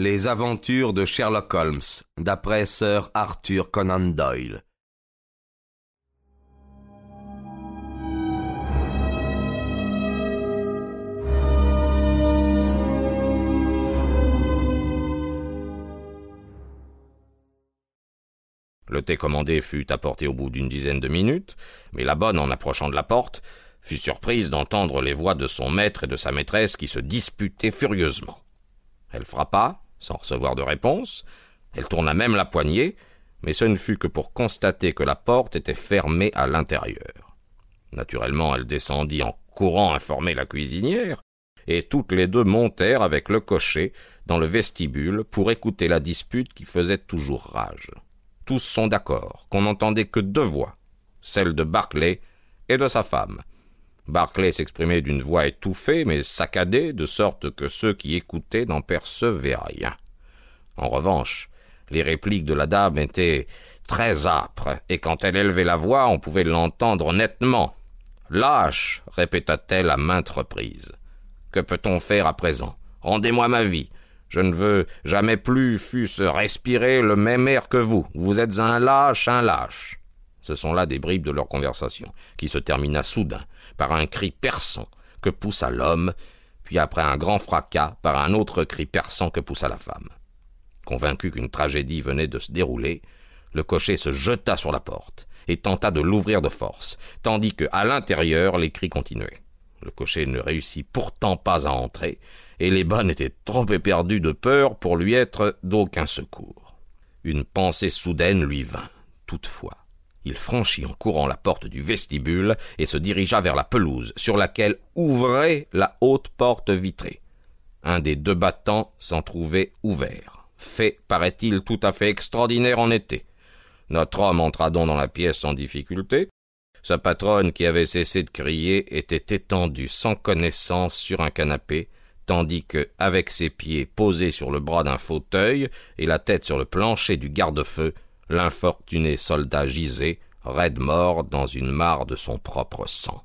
Les aventures de Sherlock Holmes, d'après Sir Arthur Conan Doyle. Le thé commandé fut apporté au bout d'une dizaine de minutes, mais la bonne, en approchant de la porte, fut surprise d'entendre les voix de son maître et de sa maîtresse qui se disputaient furieusement. Elle frappa, sans recevoir de réponse, elle tourna même la poignée, mais ce ne fut que pour constater que la porte était fermée à l'intérieur. Naturellement, elle descendit en courant informer la cuisinière, et toutes les deux montèrent avec le cocher dans le vestibule pour écouter la dispute qui faisait toujours rage tous sont d'accord qu'on n'entendait que deux voix, celle de Barclay et de sa femme. Barclay s'exprimait d'une voix étouffée mais saccadée, de sorte que ceux qui écoutaient n'en percevaient rien. En revanche, les répliques de la dame étaient très âpres, et quand elle élevait la voix, on pouvait l'entendre nettement. Lâche, répéta-t-elle à maintes reprises. Que peut-on faire à présent? Rendez-moi ma vie. Je ne veux jamais plus fût-ce respirer le même air que vous. Vous êtes un lâche, un lâche. Ce sont là des bribes de leur conversation, qui se termina soudain par un cri perçant que poussa l'homme, puis après un grand fracas par un autre cri perçant que poussa la femme. Convaincu qu'une tragédie venait de se dérouler, le cocher se jeta sur la porte et tenta de l'ouvrir de force, tandis que, à l'intérieur, les cris continuaient. Le cocher ne réussit pourtant pas à entrer, et les bonnes étaient trop éperdues de peur pour lui être d'aucun secours. Une pensée soudaine lui vint. Toutefois, il franchit en courant la porte du vestibule et se dirigea vers la pelouse, sur laquelle ouvrait la haute porte vitrée. Un des deux battants s'en trouvait ouvert. Fait, paraît-il, tout à fait extraordinaire en été. Notre homme entra donc dans la pièce sans difficulté. Sa patronne, qui avait cessé de crier, était étendue sans connaissance sur un canapé, tandis que, avec ses pieds posés sur le bras d'un fauteuil et la tête sur le plancher du garde-feu, l'infortuné soldat gisait, raide mort dans une mare de son propre sang.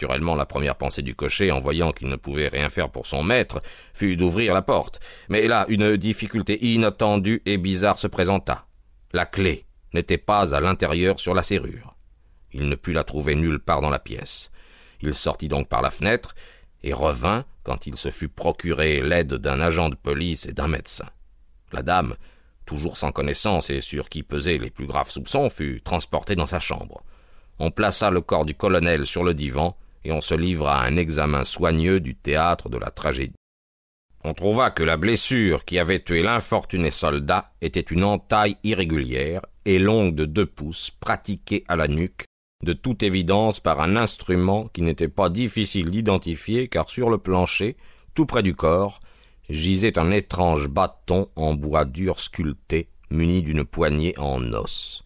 Naturellement, la première pensée du cocher, en voyant qu'il ne pouvait rien faire pour son maître, fut d'ouvrir la porte. Mais là, une difficulté inattendue et bizarre se présenta. La clé n'était pas à l'intérieur sur la serrure. Il ne put la trouver nulle part dans la pièce. Il sortit donc par la fenêtre et revint quand il se fut procuré l'aide d'un agent de police et d'un médecin. La dame, toujours sans connaissance et sur qui pesaient les plus graves soupçons, fut transportée dans sa chambre. On plaça le corps du colonel sur le divan et on se livra à un examen soigneux du théâtre de la tragédie. On trouva que la blessure qui avait tué l'infortuné soldat était une entaille irrégulière et longue de deux pouces, pratiquée à la nuque, de toute évidence par un instrument qui n'était pas difficile d'identifier car sur le plancher, tout près du corps, gisait un étrange bâton en bois dur sculpté, muni d'une poignée en os.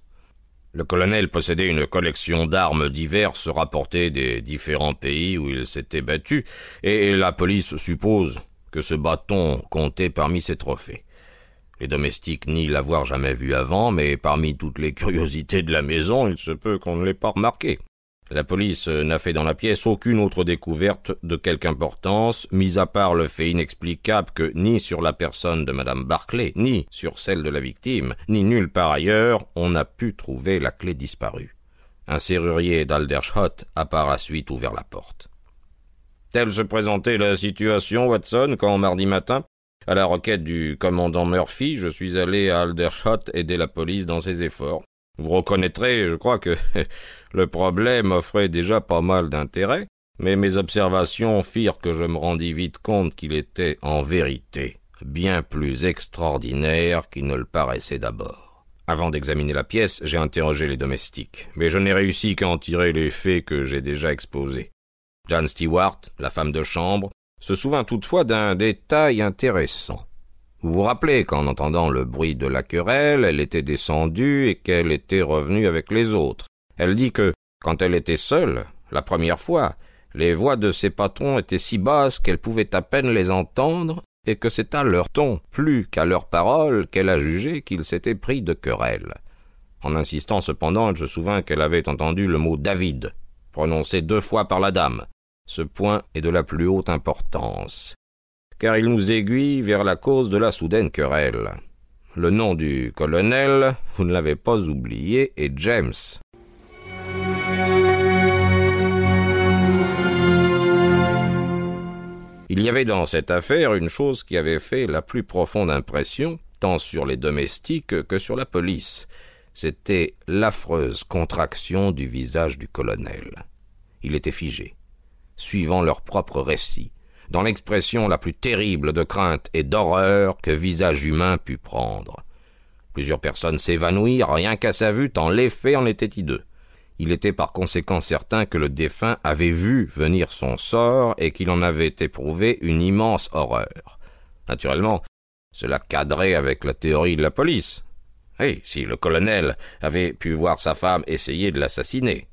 Le colonel possédait une collection d'armes diverses rapportées des différents pays où il s'était battu, et la police suppose que ce bâton comptait parmi ses trophées. Les domestiques nient l'avoir jamais vu avant, mais parmi toutes les curiosités de la maison, il se peut qu'on ne l'ait pas remarqué. La police n'a fait dans la pièce aucune autre découverte de quelque importance, mis à part le fait inexplicable que ni sur la personne de madame Barclay, ni sur celle de la victime, ni nulle part ailleurs, on n'a pu trouver la clé disparue. Un serrurier d'Aldershot a par la suite ouvert la porte. Telle se présentait la situation, Watson, quand mardi matin, à la requête du commandant Murphy, je suis allé à Aldershot aider la police dans ses efforts. Vous reconnaîtrez, je crois que le problème offrait déjà pas mal d'intérêt, mais mes observations firent que je me rendis vite compte qu'il était en vérité bien plus extraordinaire qu'il ne le paraissait d'abord. Avant d'examiner la pièce, j'ai interrogé les domestiques, mais je n'ai réussi qu'à en tirer les faits que j'ai déjà exposés. John Stewart, la femme de chambre, se souvint toutefois d'un détail intéressant. Vous vous rappelez qu'en entendant le bruit de la querelle, elle était descendue et qu'elle était revenue avec les autres. Elle dit que, quand elle était seule, la première fois, les voix de ses patrons étaient si basses qu'elle pouvait à peine les entendre, et que c'est à leur ton plus qu'à leurs paroles qu'elle a jugé qu'il s'était pris de querelle. En insistant cependant, elle se souvint qu'elle avait entendu le mot David, prononcé deux fois par la dame. Ce point est de la plus haute importance, car il nous aiguille vers la cause de la soudaine querelle. Le nom du colonel, vous ne l'avez pas oublié, est James. Il y avait dans cette affaire une chose qui avait fait la plus profonde impression, tant sur les domestiques que sur la police. C'était l'affreuse contraction du visage du colonel. Il était figé, suivant leur propre récit, dans l'expression la plus terrible de crainte et d'horreur que visage humain pût prendre. Plusieurs personnes s'évanouirent rien qu'à sa vue, tant l'effet en était hideux. Il était par conséquent certain que le défunt avait vu venir son sort et qu'il en avait éprouvé une immense horreur. Naturellement, cela cadrait avec la théorie de la police. Et si le colonel avait pu voir sa femme essayer de l'assassiner.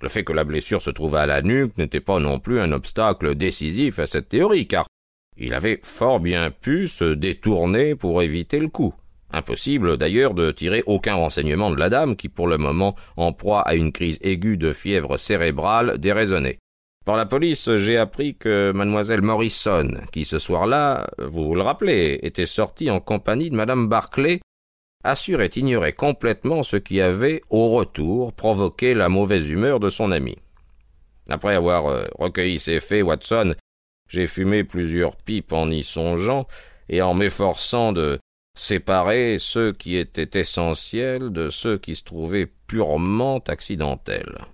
Le fait que la blessure se trouvât à la nuque n'était pas non plus un obstacle décisif à cette théorie, car il avait fort bien pu se détourner pour éviter le coup. Impossible d'ailleurs de tirer aucun renseignement de la dame qui, pour le moment, en proie à une crise aiguë de fièvre cérébrale, déraisonnait. Par la police, j'ai appris que mademoiselle Morrison, qui ce soir-là, vous vous le rappelez, était sortie en compagnie de madame Barclay, assurait ignorer complètement ce qui avait, au retour, provoqué la mauvaise humeur de son ami. Après avoir euh, recueilli ces faits, Watson, j'ai fumé plusieurs pipes en y songeant et en m'efforçant de séparer ceux qui étaient essentiels de ceux qui se trouvaient purement accidentels.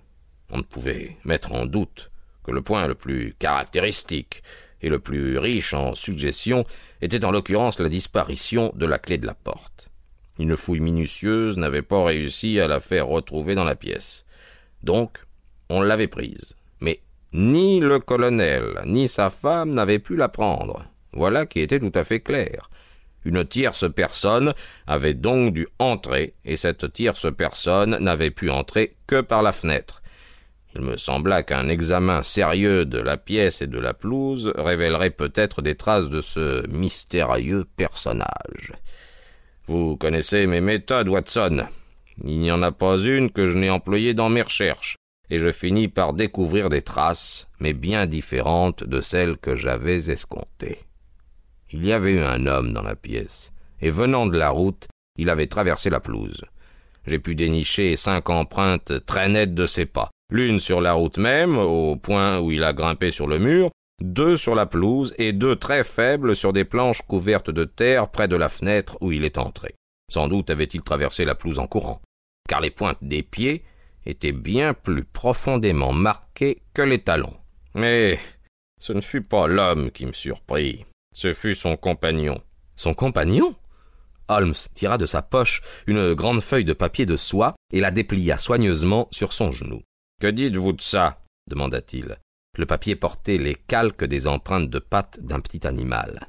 On ne pouvait mettre en doute que le point le plus caractéristique et le plus riche en suggestions était en l'occurrence la disparition de la clé de la porte. Une fouille minutieuse n'avait pas réussi à la faire retrouver dans la pièce. Donc, on l'avait prise. Mais ni le colonel, ni sa femme n'avaient pu la prendre. Voilà qui était tout à fait clair. Une tierce personne avait donc dû entrer, et cette tierce personne n'avait pu entrer que par la fenêtre. Il me sembla qu'un examen sérieux de la pièce et de la pelouse révélerait peut-être des traces de ce mystérieux personnage. Vous connaissez mes méthodes, Watson. Il n'y en a pas une que je n'ai employée dans mes recherches, et je finis par découvrir des traces, mais bien différentes de celles que j'avais escomptées. Il y avait eu un homme dans la pièce, et venant de la route, il avait traversé la pelouse. J'ai pu dénicher cinq empreintes très nettes de ses pas, l'une sur la route même, au point où il a grimpé sur le mur, deux sur la pelouse et deux très faibles sur des planches couvertes de terre près de la fenêtre où il est entré. Sans doute avait-il traversé la pelouse en courant, car les pointes des pieds étaient bien plus profondément marquées que les talons. Mais ce ne fut pas l'homme qui me surprit. Ce fut son compagnon. Son compagnon? Holmes tira de sa poche une grande feuille de papier de soie et la déplia soigneusement sur son genou. Que dites-vous de ça? demanda-t-il. Le papier portait les calques des empreintes de pattes d'un petit animal.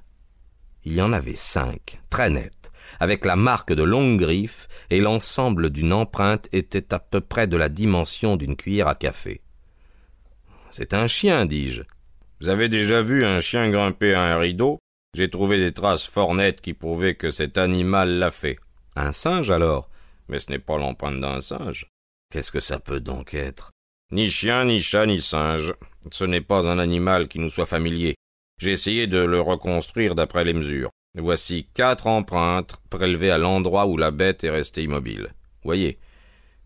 Il y en avait cinq, très nettes, avec la marque de longues griffes, et l'ensemble d'une empreinte était à peu près de la dimension d'une cuillère à café. C'est un chien, dis-je. Vous avez déjà vu un chien grimper à un rideau? J'ai trouvé des traces fort nettes qui prouvaient que cet animal l'a fait. Un singe alors? Mais ce n'est pas l'empreinte d'un singe. Qu'est-ce que ça peut donc être? Ni chien, ni chat, ni singe. Ce n'est pas un animal qui nous soit familier. J'ai essayé de le reconstruire d'après les mesures. Voici quatre empreintes prélevées à l'endroit où la bête est restée immobile. Voyez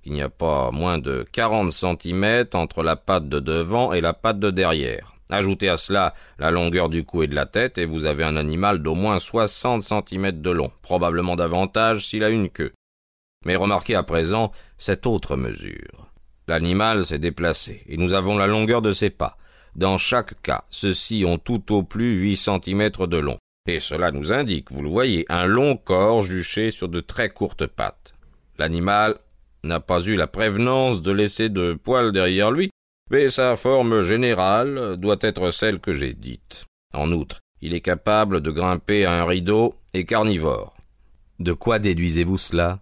qu'il n'y a pas moins de quarante centimètres entre la patte de devant et la patte de derrière. Ajoutez à cela la longueur du cou et de la tête, et vous avez un animal d'au moins soixante centimètres de long, probablement davantage s'il a une queue. Mais remarquez à présent cette autre mesure. L'animal s'est déplacé, et nous avons la longueur de ses pas. Dans chaque cas, ceux-ci ont tout au plus huit centimètres de long, et cela nous indique, vous le voyez, un long corps juché sur de très courtes pattes. L'animal n'a pas eu la prévenance de laisser de poils derrière lui, mais sa forme générale doit être celle que j'ai dite. En outre, il est capable de grimper à un rideau et carnivore. De quoi déduisez-vous cela?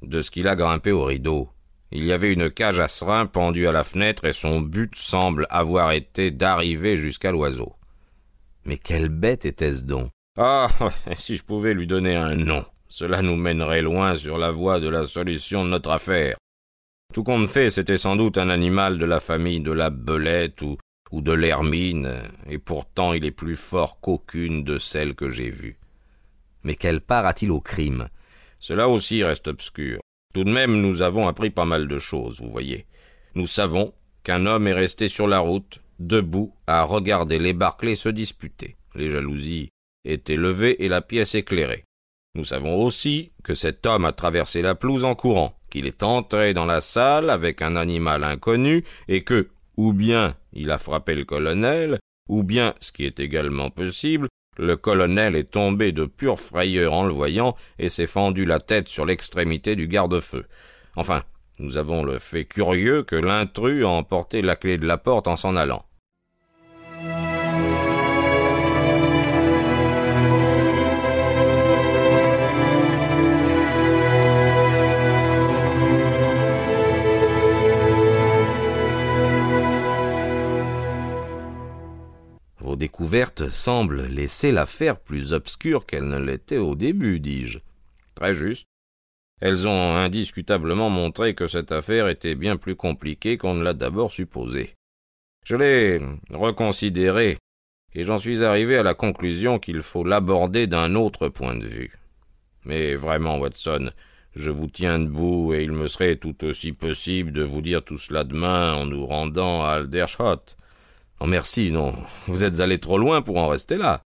De ce qu'il a grimpé au rideau. Il y avait une cage à serin pendue à la fenêtre et son but semble avoir été d'arriver jusqu'à l'oiseau. Mais quelle bête était-ce donc? Ah, si je pouvais lui donner un nom, cela nous mènerait loin sur la voie de la solution de notre affaire. Tout compte fait, c'était sans doute un animal de la famille de la belette ou, ou de l'hermine, et pourtant il est plus fort qu'aucune de celles que j'ai vues. Mais quelle part a-t-il au crime? Cela aussi reste obscur. Tout de même, nous avons appris pas mal de choses, vous voyez. Nous savons qu'un homme est resté sur la route, debout, à regarder les Barclay se disputer. Les jalousies étaient levées et la pièce éclairée. Nous savons aussi que cet homme a traversé la pelouse en courant, qu'il est entré dans la salle avec un animal inconnu, et que, ou bien il a frappé le colonel, ou bien, ce qui est également possible, le colonel est tombé de pure frayeur en le voyant et s'est fendu la tête sur l'extrémité du garde-feu. Enfin, nous avons le fait curieux que l'intrus a emporté la clé de la porte en s'en allant. Découvertes semblent laisser l'affaire plus obscure qu'elle ne l'était au début, dis-je. Très juste. Elles ont indiscutablement montré que cette affaire était bien plus compliquée qu'on ne l'a d'abord supposé. Je l'ai reconsidérée, et j'en suis arrivé à la conclusion qu'il faut l'aborder d'un autre point de vue. Mais vraiment, Watson, je vous tiens debout, et il me serait tout aussi possible de vous dire tout cela demain en nous rendant à Aldershot. Oh merci, non. Vous êtes allé trop loin pour en rester là.